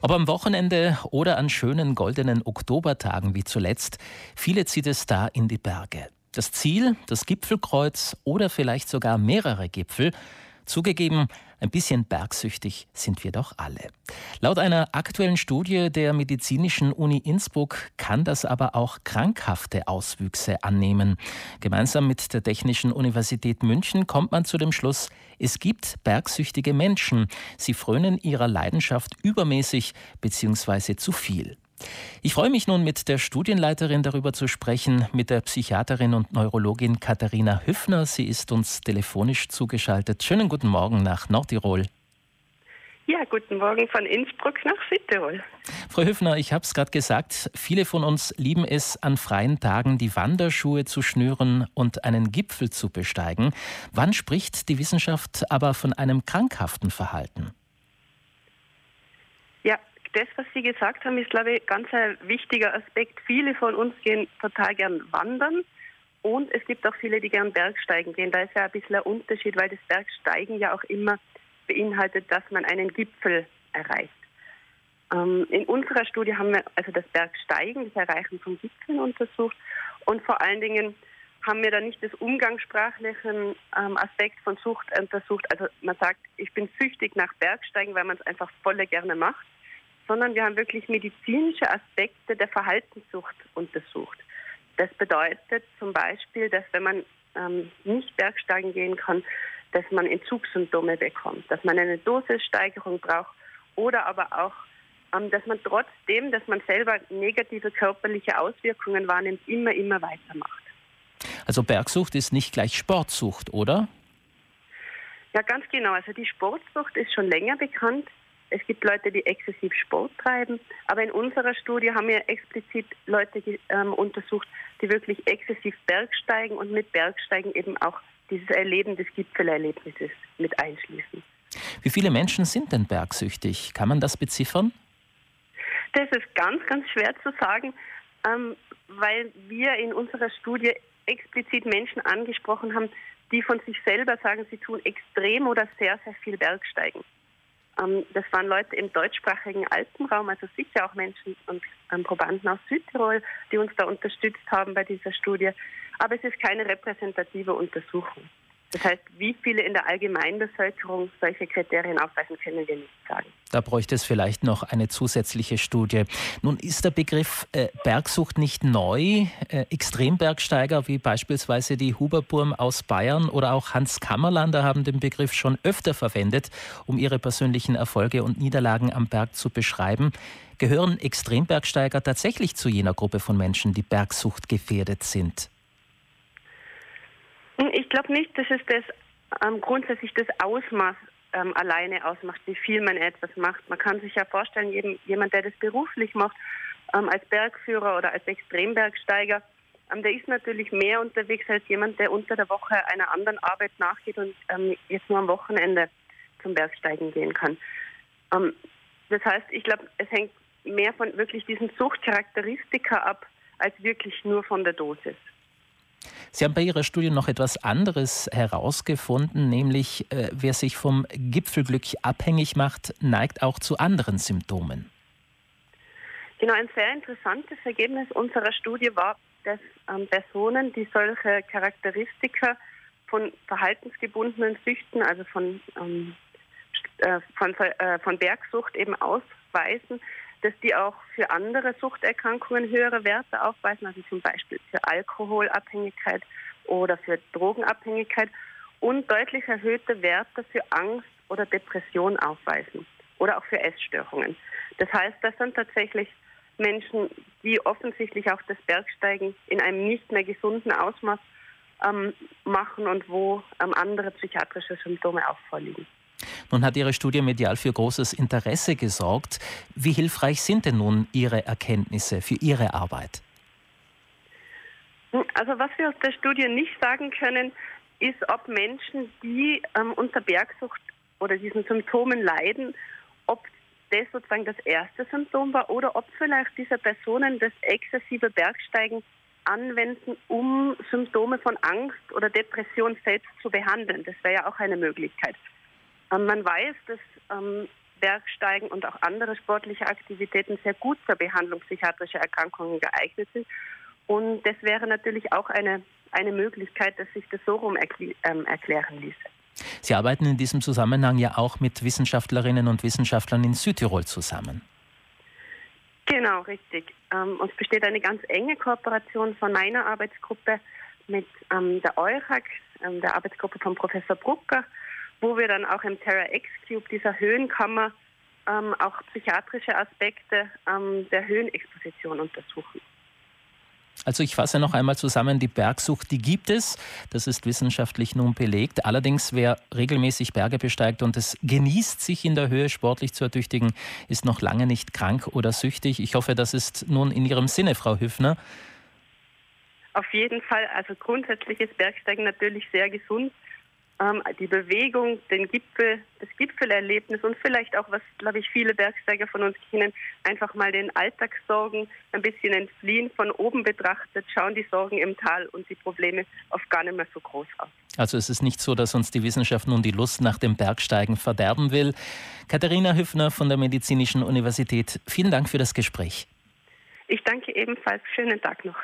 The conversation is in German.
Ob am Wochenende oder an schönen goldenen Oktobertagen wie zuletzt, viele zieht es da in die Berge. Das Ziel, das Gipfelkreuz oder vielleicht sogar mehrere Gipfel, zugegeben, ein bisschen bergsüchtig sind wir doch alle. Laut einer aktuellen Studie der Medizinischen Uni Innsbruck kann das aber auch krankhafte Auswüchse annehmen. Gemeinsam mit der Technischen Universität München kommt man zu dem Schluss, es gibt bergsüchtige Menschen. Sie frönen ihrer Leidenschaft übermäßig bzw. zu viel. Ich freue mich nun mit der Studienleiterin darüber zu sprechen, mit der Psychiaterin und Neurologin Katharina Hüffner. Sie ist uns telefonisch zugeschaltet. Schönen guten Morgen nach Nordtirol. Ja, guten Morgen von Innsbruck nach Südtirol. Frau Hüffner, ich habe es gerade gesagt, viele von uns lieben es, an freien Tagen die Wanderschuhe zu schnüren und einen Gipfel zu besteigen. Wann spricht die Wissenschaft aber von einem krankhaften Verhalten? Das, was Sie gesagt haben, ist, glaube ich, ganz ein wichtiger Aspekt. Viele von uns gehen total gern wandern und es gibt auch viele, die gern Bergsteigen gehen. Da ist ja ein bisschen ein Unterschied, weil das Bergsteigen ja auch immer beinhaltet, dass man einen Gipfel erreicht. Ähm, in unserer Studie haben wir also das Bergsteigen, das Erreichen von Gipfeln untersucht und vor allen Dingen haben wir da nicht das umgangssprachlichen ähm, Aspekt von Sucht untersucht. Also man sagt, ich bin süchtig nach Bergsteigen, weil man es einfach volle gerne macht sondern wir haben wirklich medizinische Aspekte der Verhaltenssucht untersucht. Das bedeutet zum Beispiel, dass wenn man ähm, nicht Bergsteigen gehen kann, dass man Entzugssymptome bekommt, dass man eine Dosissteigerung braucht oder aber auch, ähm, dass man trotzdem, dass man selber negative körperliche Auswirkungen wahrnimmt, immer, immer weitermacht. Also Bergsucht ist nicht gleich Sportsucht, oder? Ja, ganz genau. Also die Sportsucht ist schon länger bekannt. Es gibt Leute, die exzessiv Sport treiben, aber in unserer Studie haben wir explizit Leute ähm, untersucht, die wirklich exzessiv Bergsteigen und mit Bergsteigen eben auch dieses Erleben des Gipfelerlebnisses mit einschließen. Wie viele Menschen sind denn bergsüchtig? Kann man das beziffern? Das ist ganz, ganz schwer zu sagen, ähm, weil wir in unserer Studie explizit Menschen angesprochen haben, die von sich selber sagen, sie tun extrem oder sehr, sehr viel Bergsteigen. Ähm, das waren Leute im deutschsprachigen Alpenraum, also sicher auch Menschen und ähm, Probanden aus Südtirol, die uns da unterstützt haben bei dieser Studie. Aber es ist keine repräsentative Untersuchung. Das heißt, wie viele in der Allgemeinbevölkerung solche Kriterien aufweisen, können wir nicht sagen. Da bräuchte es vielleicht noch eine zusätzliche Studie. Nun ist der Begriff äh, Bergsucht nicht neu. Äh, Extrembergsteiger wie beispielsweise die Huberburm aus Bayern oder auch Hans Kammerlander haben den Begriff schon öfter verwendet, um ihre persönlichen Erfolge und Niederlagen am Berg zu beschreiben. Gehören Extrembergsteiger tatsächlich zu jener Gruppe von Menschen, die Bergsucht gefährdet sind? Ich glaube nicht, dass es das ähm, grundsätzlich das Ausmaß ähm, alleine ausmacht, wie viel man etwas macht. Man kann sich ja vorstellen, jedem, jemand, der das beruflich macht, ähm, als Bergführer oder als Extrembergsteiger, ähm, der ist natürlich mehr unterwegs als jemand, der unter der Woche einer anderen Arbeit nachgeht und ähm, jetzt nur am Wochenende zum Bergsteigen gehen kann. Ähm, das heißt, ich glaube, es hängt mehr von wirklich diesen Suchtcharakteristika ab, als wirklich nur von der Dosis. Sie haben bei Ihrer Studie noch etwas anderes herausgefunden, nämlich äh, wer sich vom Gipfelglück abhängig macht, neigt auch zu anderen Symptomen. Genau, ein sehr interessantes Ergebnis unserer Studie war, dass ähm, Personen, die solche Charakteristika von verhaltensgebundenen Süchten, also von, ähm, äh, von, äh, von Bergsucht eben ausweisen, dass die auch für andere Suchterkrankungen höhere Werte aufweisen, also zum Beispiel für Alkoholabhängigkeit oder für Drogenabhängigkeit und deutlich erhöhte Werte für Angst oder Depression aufweisen oder auch für Essstörungen. Das heißt, das sind tatsächlich Menschen, die offensichtlich auch das Bergsteigen in einem nicht mehr gesunden Ausmaß ähm, machen und wo ähm, andere psychiatrische Symptome auch vorliegen. Nun hat Ihre Studie medial für großes Interesse gesorgt. Wie hilfreich sind denn nun Ihre Erkenntnisse für Ihre Arbeit? Also was wir aus der Studie nicht sagen können, ist, ob Menschen, die ähm, unter Bergsucht oder diesen Symptomen leiden, ob das sozusagen das erste Symptom war oder ob vielleicht diese Personen das exzessive Bergsteigen anwenden, um Symptome von Angst oder Depression selbst zu behandeln. Das wäre ja auch eine Möglichkeit. Ähm, man weiß, dass ähm, Bergsteigen und auch andere sportliche Aktivitäten sehr gut zur Behandlung psychiatrischer Erkrankungen geeignet sind. Und das wäre natürlich auch eine, eine Möglichkeit, dass sich das so rum erkl ähm, erklären ließe. Sie arbeiten in diesem Zusammenhang ja auch mit Wissenschaftlerinnen und Wissenschaftlern in Südtirol zusammen. Genau, richtig. Ähm, uns besteht eine ganz enge Kooperation von meiner Arbeitsgruppe mit ähm, der EURAG, ähm, der Arbeitsgruppe von Professor Brucker, wo wir dann auch im Terra X Cube dieser Höhenkammer ähm, auch psychiatrische Aspekte ähm, der Höhenexposition untersuchen. Also ich fasse noch einmal zusammen, die Bergsucht, die gibt es, das ist wissenschaftlich nun belegt. Allerdings, wer regelmäßig Berge besteigt und es genießt, sich in der Höhe sportlich zu ertüchtigen, ist noch lange nicht krank oder süchtig. Ich hoffe, das ist nun in Ihrem Sinne, Frau Hüffner. Auf jeden Fall, also grundsätzlich ist Bergsteigen natürlich sehr gesund ähm, die Bewegung, den Gipfel, das Gipfelerlebnis und vielleicht auch, was, glaube ich, viele Bergsteiger von uns kennen, einfach mal den Alltagssorgen ein bisschen entfliehen, von oben betrachtet, schauen die Sorgen im Tal und die Probleme oft gar nicht mehr so groß aus. Also es ist nicht so, dass uns die Wissenschaft nun die Lust nach dem Bergsteigen verderben will. Katharina Hüffner von der Medizinischen Universität, vielen Dank für das Gespräch. Ich danke ebenfalls. Schönen Tag noch.